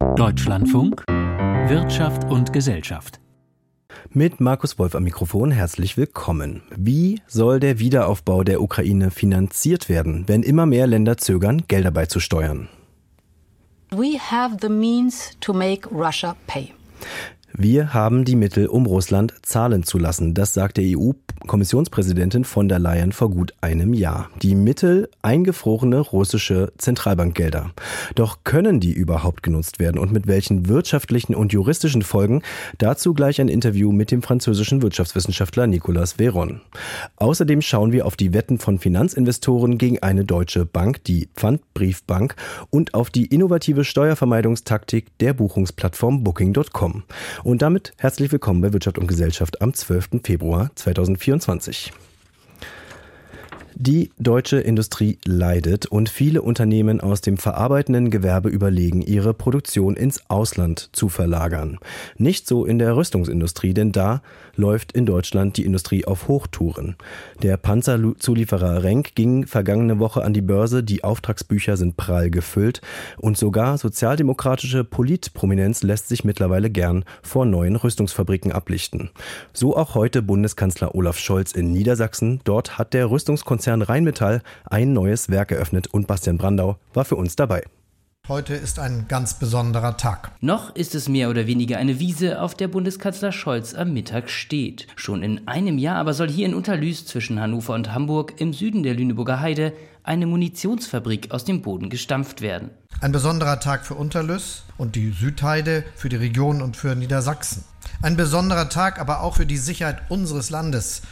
Deutschlandfunk Wirtschaft und Gesellschaft. Mit Markus Wolf am Mikrofon herzlich willkommen. Wie soll der Wiederaufbau der Ukraine finanziert werden, wenn immer mehr Länder zögern, Gelder beizusteuern? We have the means to make Russia pay. Wir haben die Mittel, um Russland zahlen zu lassen. Das sagte EU-Kommissionspräsidentin von der Leyen vor gut einem Jahr. Die Mittel eingefrorene russische Zentralbankgelder. Doch können die überhaupt genutzt werden und mit welchen wirtschaftlichen und juristischen Folgen? Dazu gleich ein Interview mit dem französischen Wirtschaftswissenschaftler Nicolas Veron. Außerdem schauen wir auf die Wetten von Finanzinvestoren gegen eine deutsche Bank, die Pfandbriefbank, und auf die innovative Steuervermeidungstaktik der Buchungsplattform Booking.com. Und damit herzlich willkommen bei Wirtschaft und Gesellschaft am 12. Februar 2024. Die deutsche Industrie leidet und viele Unternehmen aus dem verarbeitenden Gewerbe überlegen, ihre Produktion ins Ausland zu verlagern. Nicht so in der Rüstungsindustrie, denn da läuft in Deutschland die Industrie auf Hochtouren. Der Panzerzulieferer Renk ging vergangene Woche an die Börse, die Auftragsbücher sind prall gefüllt und sogar sozialdemokratische Politprominenz lässt sich mittlerweile gern vor neuen Rüstungsfabriken ablichten. So auch heute Bundeskanzler Olaf Scholz in Niedersachsen. Dort hat der Rüstungskonzern Konzern Rheinmetall ein neues Werk eröffnet und Bastian Brandau war für uns dabei. Heute ist ein ganz besonderer Tag. Noch ist es mehr oder weniger eine Wiese, auf der Bundeskanzler Scholz am Mittag steht. Schon in einem Jahr aber soll hier in Unterlüß zwischen Hannover und Hamburg im Süden der Lüneburger Heide eine Munitionsfabrik aus dem Boden gestampft werden. Ein besonderer Tag für Unterlüß und die Südheide, für die Region und für Niedersachsen. Ein besonderer Tag aber auch für die Sicherheit unseres Landes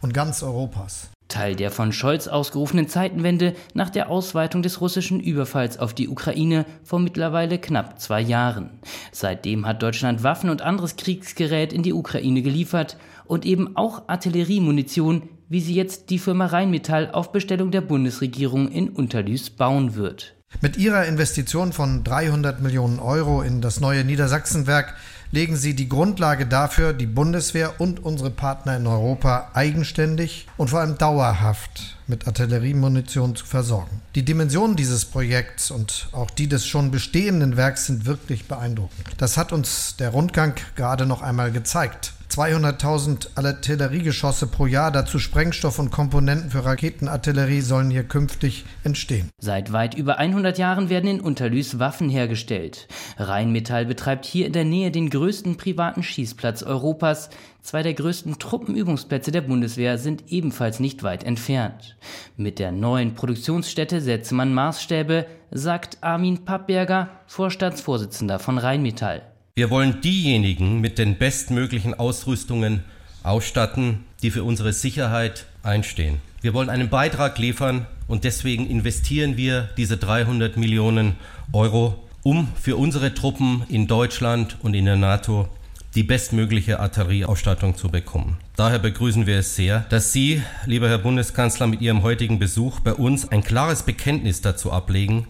und ganz Europas. Teil der von Scholz ausgerufenen Zeitenwende nach der Ausweitung des russischen Überfalls auf die Ukraine vor mittlerweile knapp zwei Jahren. Seitdem hat Deutschland Waffen und anderes Kriegsgerät in die Ukraine geliefert und eben auch Artilleriemunition, wie sie jetzt die Firma Rheinmetall auf Bestellung der Bundesregierung in Unterlüß bauen wird. Mit ihrer Investition von 300 Millionen Euro in das neue Niedersachsenwerk legen sie die Grundlage dafür, die Bundeswehr und unsere Partner in Europa eigenständig und vor allem dauerhaft mit Artilleriemunition zu versorgen. Die Dimensionen dieses Projekts und auch die des schon bestehenden Werks sind wirklich beeindruckend. Das hat uns der Rundgang gerade noch einmal gezeigt. 200.000 Artilleriegeschosse pro Jahr, dazu Sprengstoff und Komponenten für Raketenartillerie sollen hier künftig entstehen. Seit weit über 100 Jahren werden in Unterlüß Waffen hergestellt. Rheinmetall betreibt hier in der Nähe den größten privaten Schießplatz Europas. Zwei der größten Truppenübungsplätze der Bundeswehr sind ebenfalls nicht weit entfernt. Mit der neuen Produktionsstätte setze man Maßstäbe, sagt Armin Pappberger, Vorstandsvorsitzender von Rheinmetall. Wir wollen diejenigen mit den bestmöglichen Ausrüstungen ausstatten, die für unsere Sicherheit einstehen. Wir wollen einen Beitrag liefern und deswegen investieren wir diese 300 Millionen Euro, um für unsere Truppen in Deutschland und in der NATO die bestmögliche Artillerieausstattung zu bekommen. Daher begrüßen wir es sehr, dass Sie, lieber Herr Bundeskanzler, mit Ihrem heutigen Besuch bei uns ein klares Bekenntnis dazu ablegen,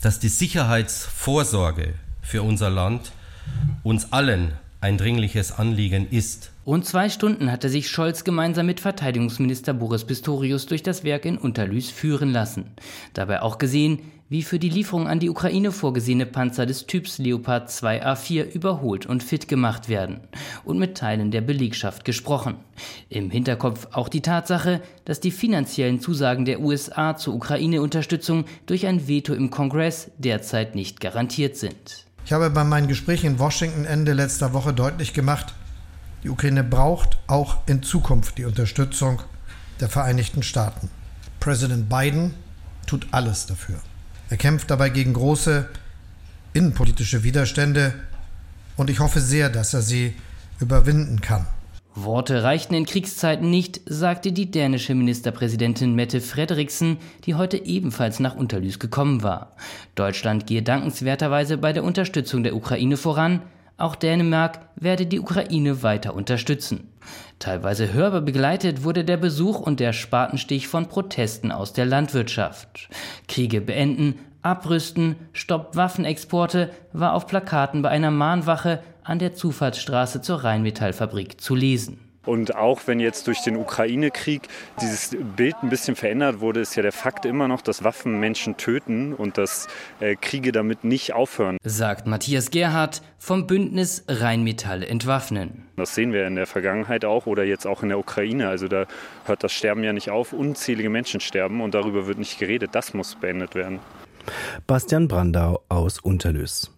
dass die Sicherheitsvorsorge für unser Land uns allen ein dringliches Anliegen ist. Rund zwei Stunden hatte sich Scholz gemeinsam mit Verteidigungsminister Boris Pistorius durch das Werk in Unterlüß führen lassen. Dabei auch gesehen, wie für die Lieferung an die Ukraine vorgesehene Panzer des Typs Leopard 2A4 überholt und fit gemacht werden und mit Teilen der Belegschaft gesprochen. Im Hinterkopf auch die Tatsache, dass die finanziellen Zusagen der USA zur Ukraine-Unterstützung durch ein Veto im Kongress derzeit nicht garantiert sind. Ich habe bei meinen Gesprächen in Washington Ende letzter Woche deutlich gemacht, die Ukraine braucht auch in Zukunft die Unterstützung der Vereinigten Staaten. Präsident Biden tut alles dafür. Er kämpft dabei gegen große innenpolitische Widerstände und ich hoffe sehr, dass er sie überwinden kann. Worte reichten in Kriegszeiten nicht, sagte die dänische Ministerpräsidentin Mette Frederiksen, die heute ebenfalls nach Unterlüß gekommen war. Deutschland gehe dankenswerterweise bei der Unterstützung der Ukraine voran. Auch Dänemark werde die Ukraine weiter unterstützen. Teilweise hörbar begleitet wurde der Besuch und der Spatenstich von Protesten aus der Landwirtschaft. Kriege beenden, abrüsten, stoppt Waffenexporte war auf Plakaten bei einer Mahnwache an der Zufahrtsstraße zur Rheinmetallfabrik zu lesen. Und auch wenn jetzt durch den Ukraine-Krieg dieses Bild ein bisschen verändert wurde, ist ja der Fakt immer noch, dass Waffen Menschen töten und dass äh, Kriege damit nicht aufhören. Sagt Matthias Gerhardt vom Bündnis Rheinmetall entwaffnen. Das sehen wir in der Vergangenheit auch oder jetzt auch in der Ukraine. Also da hört das Sterben ja nicht auf. Unzählige Menschen sterben und darüber wird nicht geredet. Das muss beendet werden. Bastian Brandau aus Unterlös.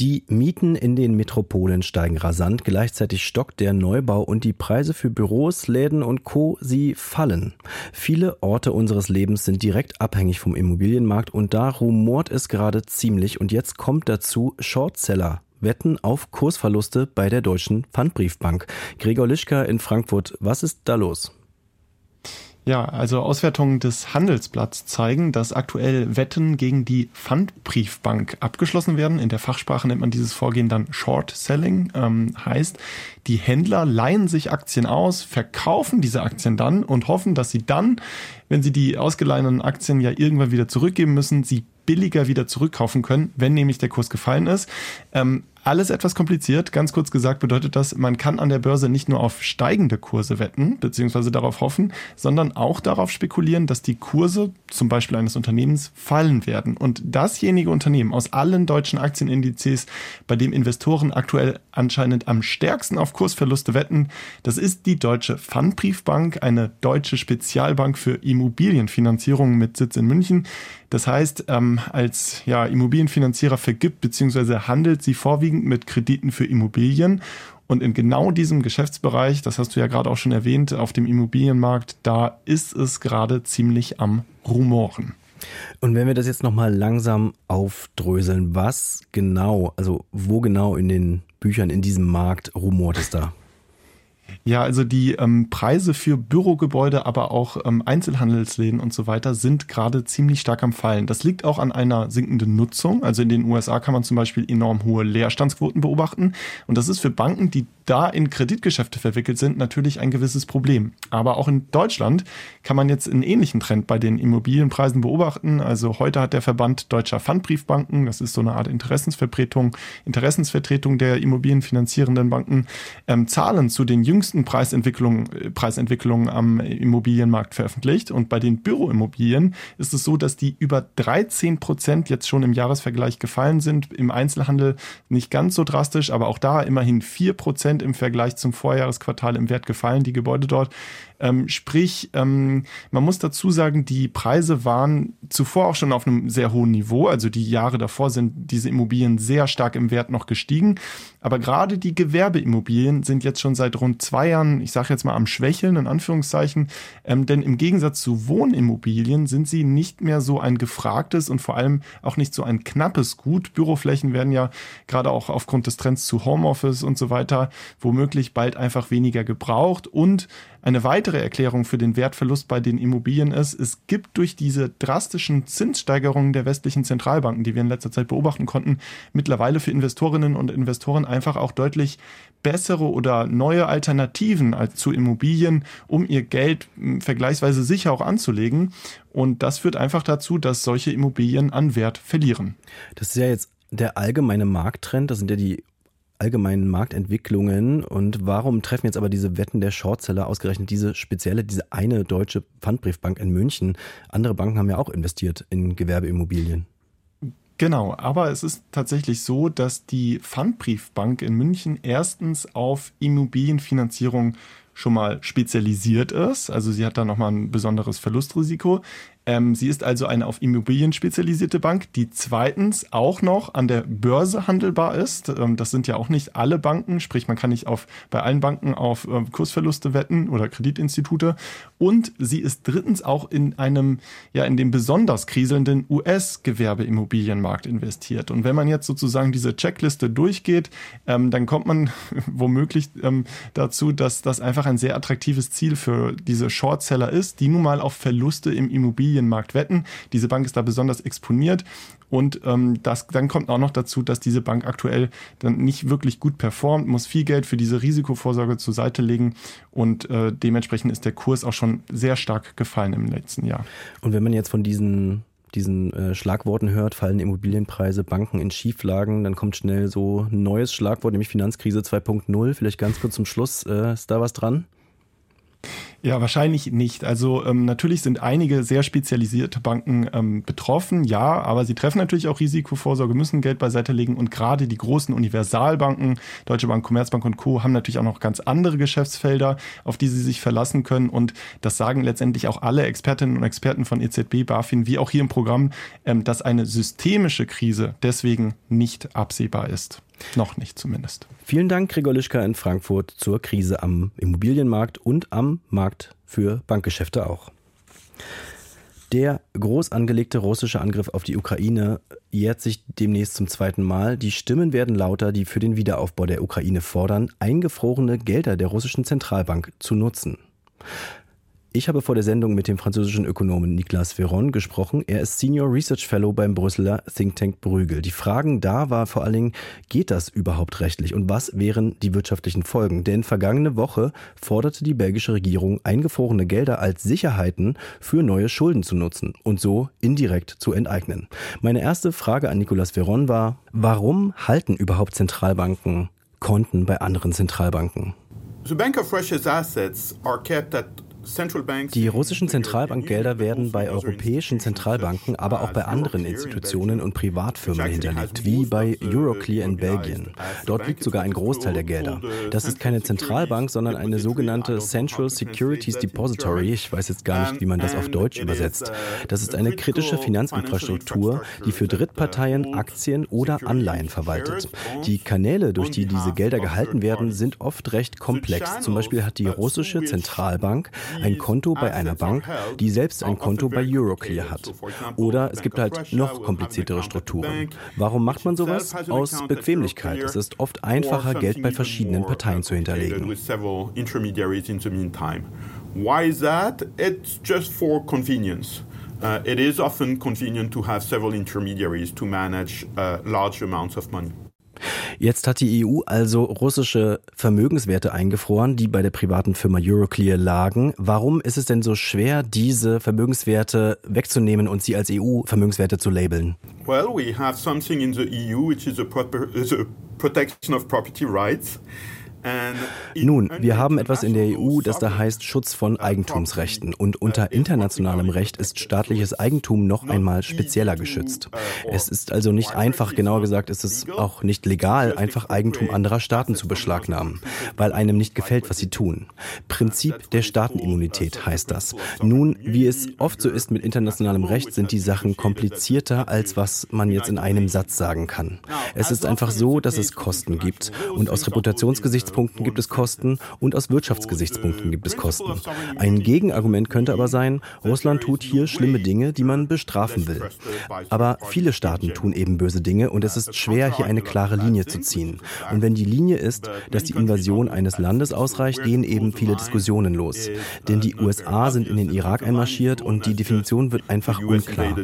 Die Mieten in den Metropolen steigen rasant, gleichzeitig stockt der Neubau und die Preise für Büros, Läden und Co. sie fallen. Viele Orte unseres Lebens sind direkt abhängig vom Immobilienmarkt und da rumort es gerade ziemlich und jetzt kommt dazu Shortseller. Wetten auf Kursverluste bei der Deutschen Pfandbriefbank. Gregor Lischka in Frankfurt, was ist da los? Ja, also Auswertungen des Handelsblatts zeigen, dass aktuell Wetten gegen die Pfandbriefbank abgeschlossen werden. In der Fachsprache nennt man dieses Vorgehen dann Short Selling. Ähm, heißt, die Händler leihen sich Aktien aus, verkaufen diese Aktien dann und hoffen, dass sie dann, wenn sie die ausgeleihenen Aktien ja irgendwann wieder zurückgeben müssen, sie billiger wieder zurückkaufen können, wenn nämlich der Kurs gefallen ist. Ähm, alles etwas kompliziert. Ganz kurz gesagt bedeutet das, man kann an der Börse nicht nur auf steigende Kurse wetten, beziehungsweise darauf hoffen, sondern auch darauf spekulieren, dass die Kurse zum Beispiel eines Unternehmens fallen werden. Und dasjenige Unternehmen aus allen deutschen Aktienindizes, bei dem Investoren aktuell anscheinend am stärksten auf Kursverluste wetten, das ist die Deutsche Pfandbriefbank, eine deutsche Spezialbank für Immobilienfinanzierung mit Sitz in München. Das heißt, ähm, als ja, Immobilienfinanzierer vergibt bzw. handelt sie vorwiegend mit Krediten für Immobilien. Und in genau diesem Geschäftsbereich, das hast du ja gerade auch schon erwähnt, auf dem Immobilienmarkt, da ist es gerade ziemlich am Rumoren. Und wenn wir das jetzt nochmal langsam aufdröseln, was genau, also wo genau in den Büchern in diesem Markt rumort es da? Ja, also die ähm, Preise für Bürogebäude, aber auch ähm, Einzelhandelsläden und so weiter sind gerade ziemlich stark am Fallen. Das liegt auch an einer sinkenden Nutzung. Also in den USA kann man zum Beispiel enorm hohe Leerstandsquoten beobachten. Und das ist für Banken, die da in Kreditgeschäfte verwickelt sind, natürlich ein gewisses Problem. Aber auch in Deutschland kann man jetzt einen ähnlichen Trend bei den Immobilienpreisen beobachten. Also heute hat der Verband deutscher Pfandbriefbanken, das ist so eine Art Interessensvertretung, Interessensvertretung der immobilienfinanzierenden Banken, ähm, Zahlen zu den jüngsten Preisentwicklungen, äh, Preisentwicklungen am Immobilienmarkt veröffentlicht. Und bei den Büroimmobilien ist es so, dass die über 13 Prozent jetzt schon im Jahresvergleich gefallen sind. Im Einzelhandel nicht ganz so drastisch, aber auch da immerhin 4 Prozent Prozent im Vergleich zum Vorjahresquartal im Wert gefallen, die Gebäude dort. Ähm, sprich, ähm, man muss dazu sagen, die Preise waren zuvor auch schon auf einem sehr hohen Niveau. Also die Jahre davor sind diese Immobilien sehr stark im Wert noch gestiegen. Aber gerade die Gewerbeimmobilien sind jetzt schon seit rund zwei Jahren, ich sage jetzt mal am Schwächeln, in Anführungszeichen. Ähm, denn im Gegensatz zu Wohnimmobilien sind sie nicht mehr so ein gefragtes und vor allem auch nicht so ein knappes Gut. Büroflächen werden ja gerade auch aufgrund des Trends zu Homeoffice und so weiter womöglich bald einfach weniger gebraucht. Und eine weitere Erklärung für den Wertverlust bei den Immobilien ist, es gibt durch diese drastischen Zinssteigerungen der westlichen Zentralbanken, die wir in letzter Zeit beobachten konnten, mittlerweile für Investorinnen und Investoren einfach auch deutlich bessere oder neue Alternativen als zu Immobilien, um ihr Geld hm, vergleichsweise sicher auch anzulegen. Und das führt einfach dazu, dass solche Immobilien an Wert verlieren. Das ist ja jetzt der allgemeine Markttrend. Das sind ja die allgemeinen Marktentwicklungen und warum treffen jetzt aber diese Wetten der Shortseller ausgerechnet diese spezielle, diese eine deutsche Pfandbriefbank in München? Andere Banken haben ja auch investiert in Gewerbeimmobilien. Genau, aber es ist tatsächlich so, dass die Pfandbriefbank in München erstens auf Immobilienfinanzierung schon mal spezialisiert ist. Also sie hat da nochmal ein besonderes Verlustrisiko. Ähm, sie ist also eine auf Immobilien spezialisierte Bank, die zweitens auch noch an der Börse handelbar ist. Ähm, das sind ja auch nicht alle Banken, sprich man kann nicht auf, bei allen Banken auf äh, Kursverluste wetten oder Kreditinstitute. Und sie ist drittens auch in einem, ja, in dem besonders kriselnden US-Gewerbeimmobilienmarkt investiert. Und wenn man jetzt sozusagen diese Checkliste durchgeht, ähm, dann kommt man womöglich ähm, dazu, dass das einfach ein sehr attraktives Ziel für diese Shortseller ist, die nun mal auf Verluste im Immobilien Immobilienmarkt wetten. Diese Bank ist da besonders exponiert. Und ähm, das, dann kommt auch noch dazu, dass diese Bank aktuell dann nicht wirklich gut performt, muss viel Geld für diese Risikovorsorge zur Seite legen und äh, dementsprechend ist der Kurs auch schon sehr stark gefallen im letzten Jahr. Und wenn man jetzt von diesen diesen äh, Schlagworten hört, fallen Immobilienpreise, Banken in Schieflagen, dann kommt schnell so ein neues Schlagwort, nämlich Finanzkrise 2.0. Vielleicht ganz kurz zum Schluss, äh, ist da was dran? Ja, wahrscheinlich nicht. Also ähm, natürlich sind einige sehr spezialisierte Banken ähm, betroffen, ja, aber sie treffen natürlich auch Risikovorsorge, müssen Geld beiseite legen und gerade die großen Universalbanken, Deutsche Bank, Commerzbank und Co. haben natürlich auch noch ganz andere Geschäftsfelder, auf die sie sich verlassen können und das sagen letztendlich auch alle Expertinnen und Experten von EZB, BaFin, wie auch hier im Programm, ähm, dass eine systemische Krise deswegen nicht absehbar ist. Noch nicht zumindest. Vielen Dank, Gregor Lischka in Frankfurt zur Krise am Immobilienmarkt und am Markt für Bankgeschäfte auch. Der groß angelegte russische Angriff auf die Ukraine jährt sich demnächst zum zweiten Mal. Die Stimmen werden lauter, die für den Wiederaufbau der Ukraine fordern, eingefrorene Gelder der russischen Zentralbank zu nutzen. Ich habe vor der Sendung mit dem französischen Ökonomen Niklas Ferron gesprochen. Er ist Senior Research Fellow beim Brüsseler Think Tank Brügel. Die Fragen da war vor allen Dingen, geht das überhaupt rechtlich und was wären die wirtschaftlichen Folgen? Denn vergangene Woche forderte die belgische Regierung, eingefrorene Gelder als Sicherheiten für neue Schulden zu nutzen und so indirekt zu enteignen. Meine erste Frage an Nicolas Ferron war, warum halten überhaupt Zentralbanken Konten bei anderen Zentralbanken? The Bank of Russia's assets are kept at die russischen Zentralbankgelder werden bei europäischen Zentralbanken, aber auch bei anderen Institutionen und Privatfirmen hinterlegt, wie bei Euroclear in Belgien. Dort liegt sogar ein Großteil der Gelder. Das ist keine Zentralbank, sondern eine sogenannte Central Securities Depository. Ich weiß jetzt gar nicht, wie man das auf Deutsch übersetzt. Das ist eine kritische Finanzinfrastruktur, die für Drittparteien Aktien oder Anleihen verwaltet. Die Kanäle, durch die diese Gelder gehalten werden, sind oft recht komplex. Zum Beispiel hat die russische Zentralbank ein Konto bei einer Bank, die selbst ein Konto bei Euroclear hat. Oder es gibt halt noch kompliziertere Strukturen. Warum macht man sowas? Aus Bequemlichkeit. Es ist oft einfacher, Geld bei verschiedenen Parteien zu hinterlegen. Why is that? It's just for convenience. Uh, it is often convenient to have several intermediaries to manage uh, large amounts of money. Jetzt hat die EU also russische Vermögenswerte eingefroren, die bei der privaten Firma Euroclear lagen. Warum ist es denn so schwer, diese Vermögenswerte wegzunehmen und sie als EU-Vermögenswerte zu labeln? Well, we have something in the EU which is a, protection of property rights. Nun, wir haben etwas in der EU, das da heißt Schutz von Eigentumsrechten. Und unter internationalem Recht ist staatliches Eigentum noch einmal spezieller geschützt. Es ist also nicht einfach, genauer gesagt ist es auch nicht legal, einfach Eigentum anderer Staaten zu beschlagnahmen, weil einem nicht gefällt, was sie tun. Prinzip der Staatenimmunität heißt das. Nun, wie es oft so ist mit internationalem Recht, sind die Sachen komplizierter, als was man jetzt in einem Satz sagen kann. Es ist einfach so, dass es Kosten gibt. Und aus Reputationsgesichtspunkten Gesichtspunkten gibt es Kosten und aus Wirtschaftsgesichtspunkten gibt es Kosten. Ein Gegenargument könnte aber sein, Russland tut hier schlimme Dinge, die man bestrafen will. Aber viele Staaten tun eben böse Dinge und es ist schwer, hier eine klare Linie zu ziehen. Und wenn die Linie ist, dass die Invasion eines Landes ausreicht, gehen eben viele Diskussionen los. Denn die USA sind in den Irak einmarschiert und die Definition wird einfach unklar.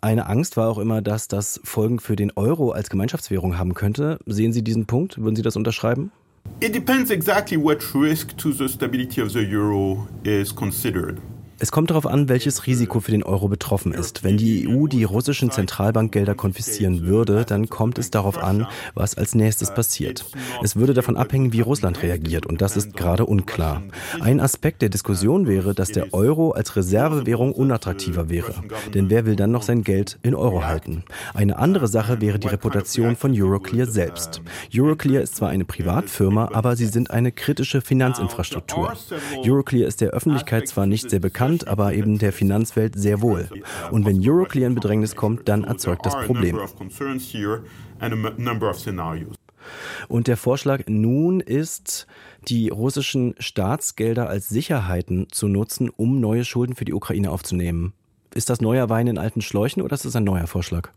Eine Angst war auch immer, dass das Folgen für den Euro als Gemeinschaftswährung haben könnte. Sehen Sie diesen Punkt? Würden Sie das unterschreiben? It depends exactly what risk to the stability of the euro is considered. Es kommt darauf an, welches Risiko für den Euro betroffen ist. Wenn die EU die russischen Zentralbankgelder konfiszieren würde, dann kommt es darauf an, was als nächstes passiert. Es würde davon abhängen, wie Russland reagiert, und das ist gerade unklar. Ein Aspekt der Diskussion wäre, dass der Euro als Reservewährung unattraktiver wäre. Denn wer will dann noch sein Geld in Euro halten? Eine andere Sache wäre die Reputation von Euroclear selbst. Euroclear ist zwar eine Privatfirma, aber sie sind eine kritische Finanzinfrastruktur. Euroclear ist der Öffentlichkeit zwar nicht sehr bekannt, bekannt, aber eben der Finanzwelt sehr wohl. Und wenn Euroclear in Bedrängnis kommt, dann erzeugt das Problem. Und der Vorschlag nun ist, die russischen Staatsgelder als Sicherheiten zu nutzen, um neue Schulden für die Ukraine aufzunehmen. Ist das neuer Wein in alten Schläuchen oder ist das ein neuer Vorschlag?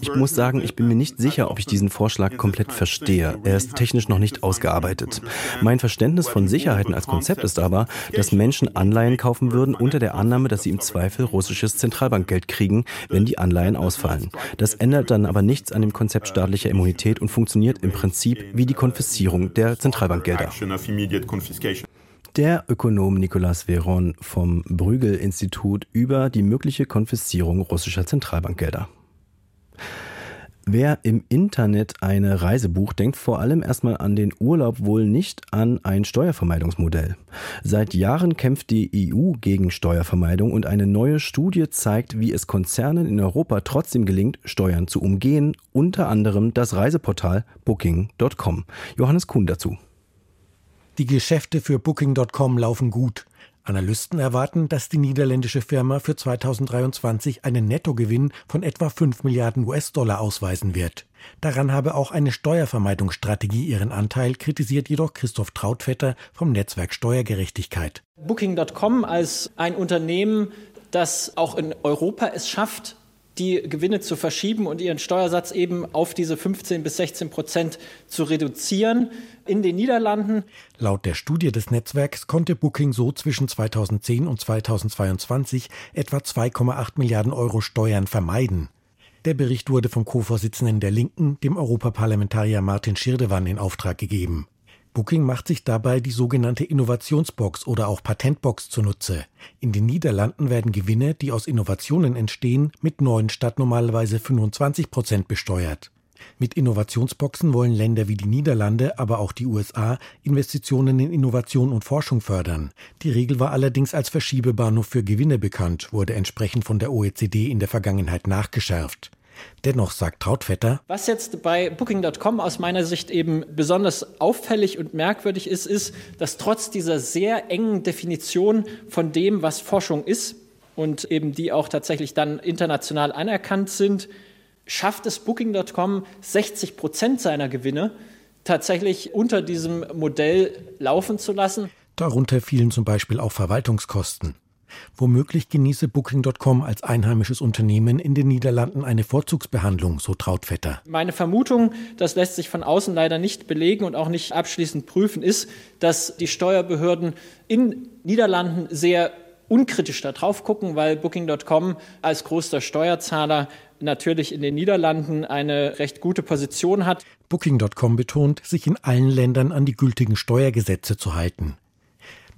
Ich muss sagen, ich bin mir nicht sicher, ob ich diesen Vorschlag komplett verstehe. Er ist technisch noch nicht ausgearbeitet. Mein Verständnis von Sicherheiten als Konzept ist aber, dass Menschen Anleihen kaufen würden unter der Annahme, dass sie im Zweifel russisches Zentralbankgeld kriegen, wenn die Anleihen ausfallen. Das ändert dann aber nichts an dem Konzept staatlicher Immunität und funktioniert im Prinzip wie die Konfiszierung der Zentralbankgelder. Der Ökonom Nicolas Veron vom Bruegel-Institut über die mögliche Konfiszierung russischer Zentralbankgelder. Wer im Internet eine Reise bucht, denkt vor allem erstmal an den Urlaub, wohl nicht an ein Steuervermeidungsmodell. Seit Jahren kämpft die EU gegen Steuervermeidung und eine neue Studie zeigt, wie es Konzernen in Europa trotzdem gelingt, Steuern zu umgehen, unter anderem das Reiseportal Booking.com. Johannes Kuhn dazu. Die Geschäfte für Booking.com laufen gut. Analysten erwarten, dass die niederländische Firma für 2023 einen Nettogewinn von etwa 5 Milliarden US-Dollar ausweisen wird. Daran habe auch eine Steuervermeidungsstrategie ihren Anteil, kritisiert jedoch Christoph Trautvetter vom Netzwerk Steuergerechtigkeit. Booking.com als ein Unternehmen, das auch in Europa es schafft, die Gewinne zu verschieben und ihren Steuersatz eben auf diese 15 bis 16 Prozent zu reduzieren in den Niederlanden. Laut der Studie des Netzwerks konnte Booking so zwischen 2010 und 2022 etwa 2,8 Milliarden Euro Steuern vermeiden. Der Bericht wurde vom Co-Vorsitzenden der Linken, dem Europaparlamentarier Martin Schirdewan, in Auftrag gegeben. Booking macht sich dabei die sogenannte Innovationsbox oder auch Patentbox zunutze. In den Niederlanden werden Gewinne, die aus Innovationen entstehen, mit 9 statt normalerweise 25 Prozent besteuert. Mit Innovationsboxen wollen Länder wie die Niederlande, aber auch die USA Investitionen in Innovation und Forschung fördern. Die Regel war allerdings als Verschiebebahnhof für Gewinne bekannt, wurde entsprechend von der OECD in der Vergangenheit nachgeschärft. Dennoch sagt Trautvetter, was jetzt bei Booking.com aus meiner Sicht eben besonders auffällig und merkwürdig ist, ist, dass trotz dieser sehr engen Definition von dem, was Forschung ist und eben die auch tatsächlich dann international anerkannt sind, schafft es Booking.com 60 Prozent seiner Gewinne tatsächlich unter diesem Modell laufen zu lassen. Darunter fielen zum Beispiel auch Verwaltungskosten. Womöglich genieße Booking.com als einheimisches Unternehmen in den Niederlanden eine Vorzugsbehandlung, so Trautvetter. Meine Vermutung, das lässt sich von außen leider nicht belegen und auch nicht abschließend prüfen, ist, dass die Steuerbehörden in Niederlanden sehr unkritisch da drauf gucken, weil Booking.com als größter Steuerzahler natürlich in den Niederlanden eine recht gute Position hat. Booking.com betont, sich in allen Ländern an die gültigen Steuergesetze zu halten.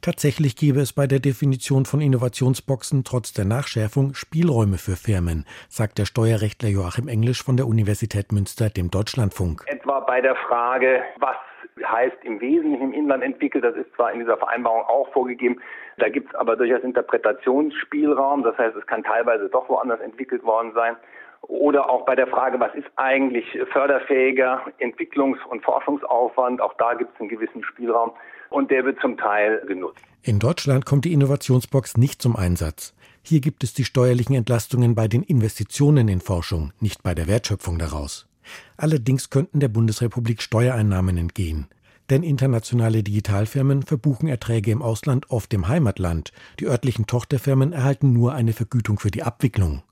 Tatsächlich gäbe es bei der Definition von Innovationsboxen trotz der Nachschärfung Spielräume für Firmen, sagt der Steuerrechtler Joachim Englisch von der Universität Münster dem Deutschlandfunk. Etwa bei der Frage, was heißt im Wesentlichen im Inland entwickelt, das ist zwar in dieser Vereinbarung auch vorgegeben, da gibt es aber durchaus Interpretationsspielraum, das heißt, es kann teilweise doch woanders entwickelt worden sein. Oder auch bei der Frage, was ist eigentlich förderfähiger Entwicklungs- und Forschungsaufwand, auch da gibt es einen gewissen Spielraum und der wird zum Teil genutzt. In Deutschland kommt die Innovationsbox nicht zum Einsatz. Hier gibt es die steuerlichen Entlastungen bei den Investitionen in Forschung, nicht bei der Wertschöpfung daraus. Allerdings könnten der Bundesrepublik Steuereinnahmen entgehen. Denn internationale Digitalfirmen verbuchen Erträge im Ausland oft im Heimatland. Die örtlichen Tochterfirmen erhalten nur eine Vergütung für die Abwicklung.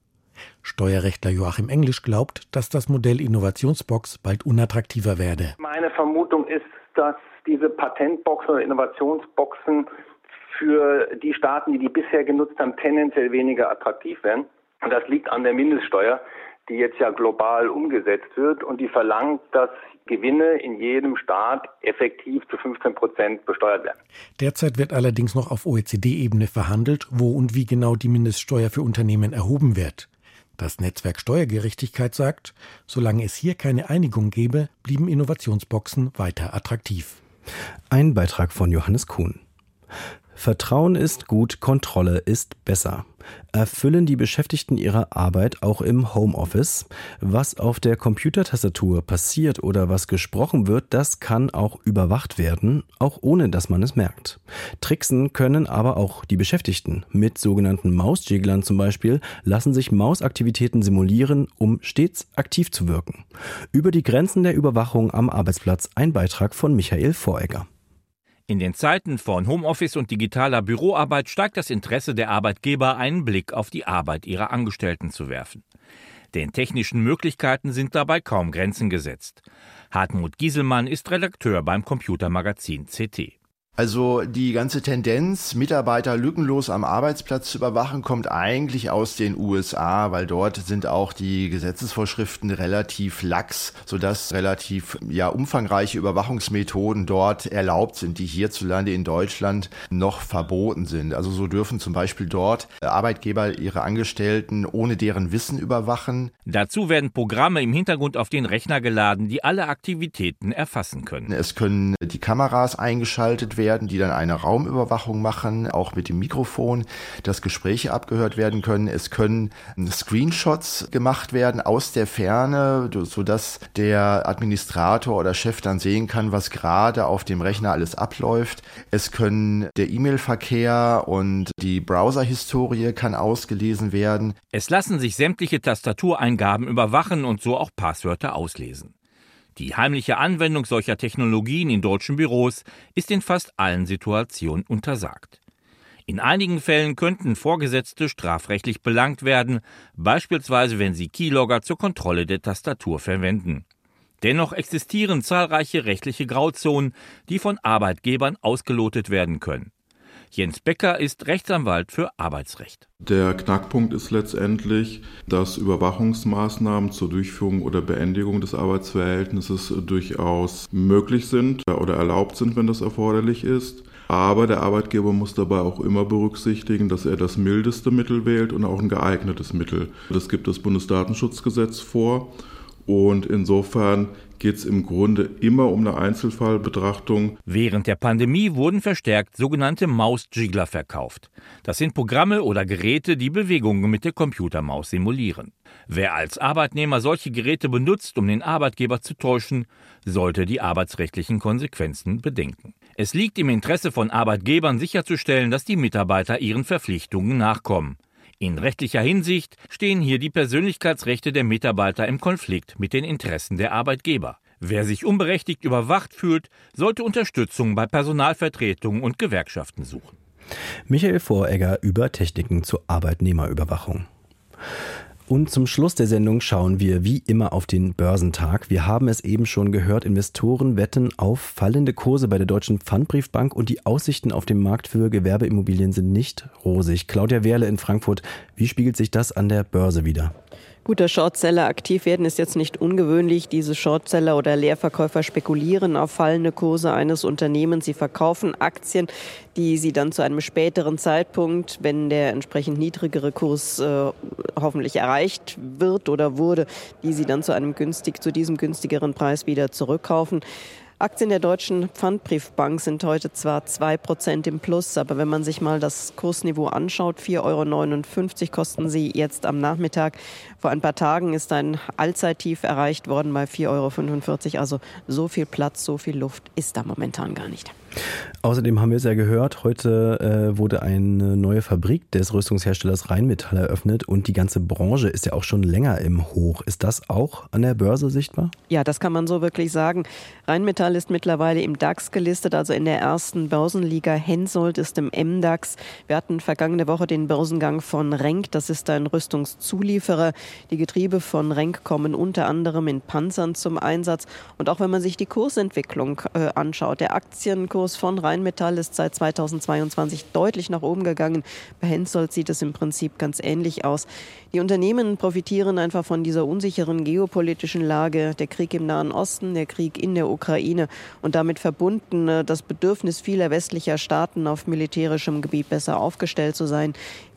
Steuerrechtler Joachim Englisch glaubt, dass das Modell Innovationsbox bald unattraktiver werde. Meine Vermutung ist, dass diese Patentboxen oder Innovationsboxen für die Staaten, die die bisher genutzt haben, tendenziell weniger attraktiv werden. Und das liegt an der Mindeststeuer, die jetzt ja global umgesetzt wird und die verlangt, dass Gewinne in jedem Staat effektiv zu 15 Prozent besteuert werden. Derzeit wird allerdings noch auf OECD-Ebene verhandelt, wo und wie genau die Mindeststeuer für Unternehmen erhoben wird. Das Netzwerk Steuergerechtigkeit sagt, solange es hier keine Einigung gäbe, blieben Innovationsboxen weiter attraktiv. Ein Beitrag von Johannes Kuhn. Vertrauen ist gut, Kontrolle ist besser. Erfüllen die Beschäftigten ihre Arbeit auch im Homeoffice? Was auf der Computertastatur passiert oder was gesprochen wird, das kann auch überwacht werden, auch ohne dass man es merkt. Tricksen können aber auch die Beschäftigten. Mit sogenannten Mausjigglern zum Beispiel lassen sich Mausaktivitäten simulieren, um stets aktiv zu wirken. Über die Grenzen der Überwachung am Arbeitsplatz ein Beitrag von Michael Voregger. In den Zeiten von Homeoffice und digitaler Büroarbeit steigt das Interesse der Arbeitgeber, einen Blick auf die Arbeit ihrer Angestellten zu werfen. Den technischen Möglichkeiten sind dabei kaum Grenzen gesetzt. Hartmut Gieselmann ist Redakteur beim Computermagazin CT. Also die ganze Tendenz, Mitarbeiter lückenlos am Arbeitsplatz zu überwachen, kommt eigentlich aus den USA, weil dort sind auch die Gesetzesvorschriften relativ lax, sodass relativ ja umfangreiche Überwachungsmethoden dort erlaubt sind, die hierzulande in Deutschland noch verboten sind. Also so dürfen zum Beispiel dort Arbeitgeber ihre Angestellten ohne deren Wissen überwachen. Dazu werden Programme im Hintergrund auf den Rechner geladen, die alle Aktivitäten erfassen können. Es können die Kameras eingeschaltet werden werden, die dann eine Raumüberwachung machen, auch mit dem Mikrofon, dass Gespräche abgehört werden können. Es können Screenshots gemacht werden aus der Ferne, sodass der Administrator oder Chef dann sehen kann, was gerade auf dem Rechner alles abläuft. Es können der E-Mail-Verkehr und die Browser-Historie kann ausgelesen werden. Es lassen sich sämtliche Tastatureingaben überwachen und so auch Passwörter auslesen. Die heimliche Anwendung solcher Technologien in deutschen Büros ist in fast allen Situationen untersagt. In einigen Fällen könnten Vorgesetzte strafrechtlich belangt werden, beispielsweise wenn sie Keylogger zur Kontrolle der Tastatur verwenden. Dennoch existieren zahlreiche rechtliche Grauzonen, die von Arbeitgebern ausgelotet werden können. Jens Becker ist Rechtsanwalt für Arbeitsrecht. Der Knackpunkt ist letztendlich, dass Überwachungsmaßnahmen zur Durchführung oder Beendigung des Arbeitsverhältnisses durchaus möglich sind oder erlaubt sind, wenn das erforderlich ist. Aber der Arbeitgeber muss dabei auch immer berücksichtigen, dass er das mildeste Mittel wählt und auch ein geeignetes Mittel. Das gibt das Bundesdatenschutzgesetz vor. Und insofern geht es im Grunde immer um eine Einzelfallbetrachtung. Während der Pandemie wurden verstärkt sogenannte Mausjiggler verkauft. Das sind Programme oder Geräte, die Bewegungen mit der Computermaus simulieren. Wer als Arbeitnehmer solche Geräte benutzt, um den Arbeitgeber zu täuschen, sollte die arbeitsrechtlichen Konsequenzen bedenken. Es liegt im Interesse von Arbeitgebern sicherzustellen, dass die Mitarbeiter ihren Verpflichtungen nachkommen. In rechtlicher Hinsicht stehen hier die Persönlichkeitsrechte der Mitarbeiter im Konflikt mit den Interessen der Arbeitgeber. Wer sich unberechtigt überwacht fühlt, sollte Unterstützung bei Personalvertretungen und Gewerkschaften suchen. Michael Voregger über Techniken zur Arbeitnehmerüberwachung. Und zum Schluss der Sendung schauen wir wie immer auf den Börsentag. Wir haben es eben schon gehört, Investoren wetten auf fallende Kurse bei der Deutschen Pfandbriefbank und die Aussichten auf dem Markt für Gewerbeimmobilien sind nicht rosig. Claudia Wehrle in Frankfurt, wie spiegelt sich das an der Börse wieder? Guter Shortseller aktiv werden ist jetzt nicht ungewöhnlich. Diese Shortseller oder Leerverkäufer spekulieren auf fallende Kurse eines Unternehmens. Sie verkaufen Aktien, die sie dann zu einem späteren Zeitpunkt, wenn der entsprechend niedrigere Kurs äh, hoffentlich erreicht wird oder wurde, die sie dann zu einem günstig, zu diesem günstigeren Preis wieder zurückkaufen. Aktien der Deutschen Pfandbriefbank sind heute zwar 2% im Plus, aber wenn man sich mal das Kursniveau anschaut, 4,59 Euro kosten sie jetzt am Nachmittag. Vor ein paar Tagen ist ein Allzeittief erreicht worden bei 4,45 Euro. Also so viel Platz, so viel Luft ist da momentan gar nicht. Außerdem haben wir es ja gehört, heute äh, wurde eine neue Fabrik des Rüstungsherstellers Rheinmetall eröffnet und die ganze Branche ist ja auch schon länger im Hoch. Ist das auch an der Börse sichtbar? Ja, das kann man so wirklich sagen. Rheinmetall ist mittlerweile im DAX gelistet, also in der ersten Börsenliga. Hensoldt ist im MDAX. Wir hatten vergangene Woche den Börsengang von Renk. Das ist ein Rüstungszulieferer. Die Getriebe von Renk kommen unter anderem in Panzern zum Einsatz. Und auch wenn man sich die Kursentwicklung äh, anschaut, der Aktienkurs Kurs von Rheinmetall ist seit 2022 deutlich nach oben gegangen. Bei Hensoldt sieht es im Prinzip ganz ähnlich aus. Die Unternehmen profitieren einfach von dieser unsicheren geopolitischen Lage, der Krieg im Nahen Osten, der Krieg in der Ukraine und damit verbunden äh, das Bedürfnis vieler westlicher Staaten auf militärischem Gebiet besser aufgestellt zu sein.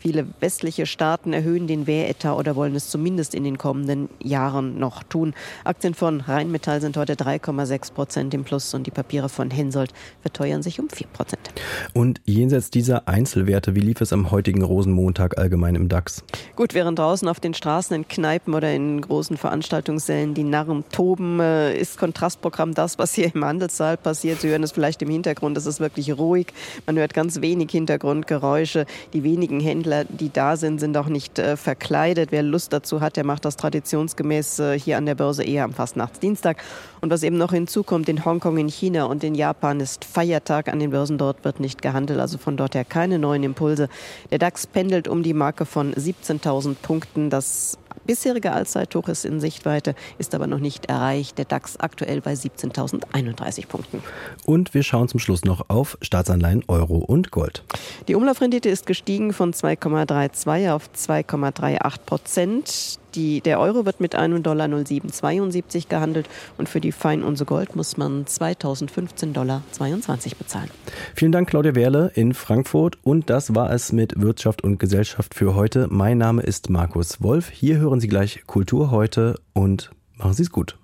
Viele westliche Staaten erhöhen den Wehretat oder wollen es zumindest in den kommenden Jahren noch tun. Aktien von Rheinmetall sind heute 3,6 Prozent im Plus und die Papiere von Hensoldt verteuern sich um 4 Prozent. Und jenseits dieser Einzelwerte, wie lief es am heutigen Rosenmontag allgemein im DAX? Gut, während draußen auf den Straßen, in Kneipen oder in großen Veranstaltungssälen die Narren toben, äh, ist Kontrastprogramm das, was hier im Handelssaal passiert. Sie hören es vielleicht im Hintergrund, es ist wirklich ruhig. Man hört ganz wenig Hintergrundgeräusche. Die wenigen Händler Alle, die da sind, sind auch nicht äh, verkleidet. Wer Lust dazu hat, der macht das traditionsgemäß äh, hier an der Börse eher am Fastnachtsdienstag. Und was eben noch hinzukommt, in Hongkong, in China und in Japan ist Feiertag. An den Börsen dort wird nicht gehandelt, also von dort her keine neuen Impulse. Der DAX pendelt um die Marke von 17.000 Punkten. Das bisherige Allzeithoch ist in Sichtweite, ist aber noch nicht erreicht. Der DAX aktuell bei 17.031 Punkten. Und wir schauen zum Schluss noch auf Staatsanleihen, Euro und Gold. Die Umlaufrendite ist gestiegen von 2,32 auf 2,38 Prozent. Die, der Euro wird mit einem Dollar 0772 gehandelt und für die Feinunse Gold muss man 2015 Dollar 22 bezahlen. Vielen Dank, Claudia Werle in Frankfurt. Und das war es mit Wirtschaft und Gesellschaft für heute. Mein Name ist Markus Wolf. Hier hören Sie gleich Kultur heute und machen Sie es gut.